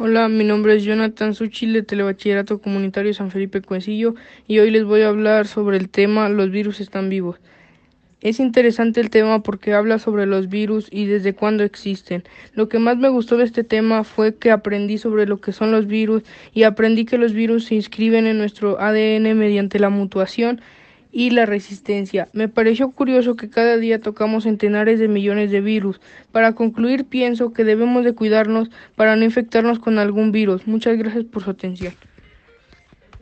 Hola, mi nombre es Jonathan Suchil de Telebachillerato Comunitario San Felipe Cuencillo y hoy les voy a hablar sobre el tema Los virus están vivos. Es interesante el tema porque habla sobre los virus y desde cuándo existen. Lo que más me gustó de este tema fue que aprendí sobre lo que son los virus y aprendí que los virus se inscriben en nuestro ADN mediante la mutuación y la resistencia. Me pareció curioso que cada día tocamos centenares de millones de virus. Para concluir, pienso que debemos de cuidarnos para no infectarnos con algún virus. Muchas gracias por su atención.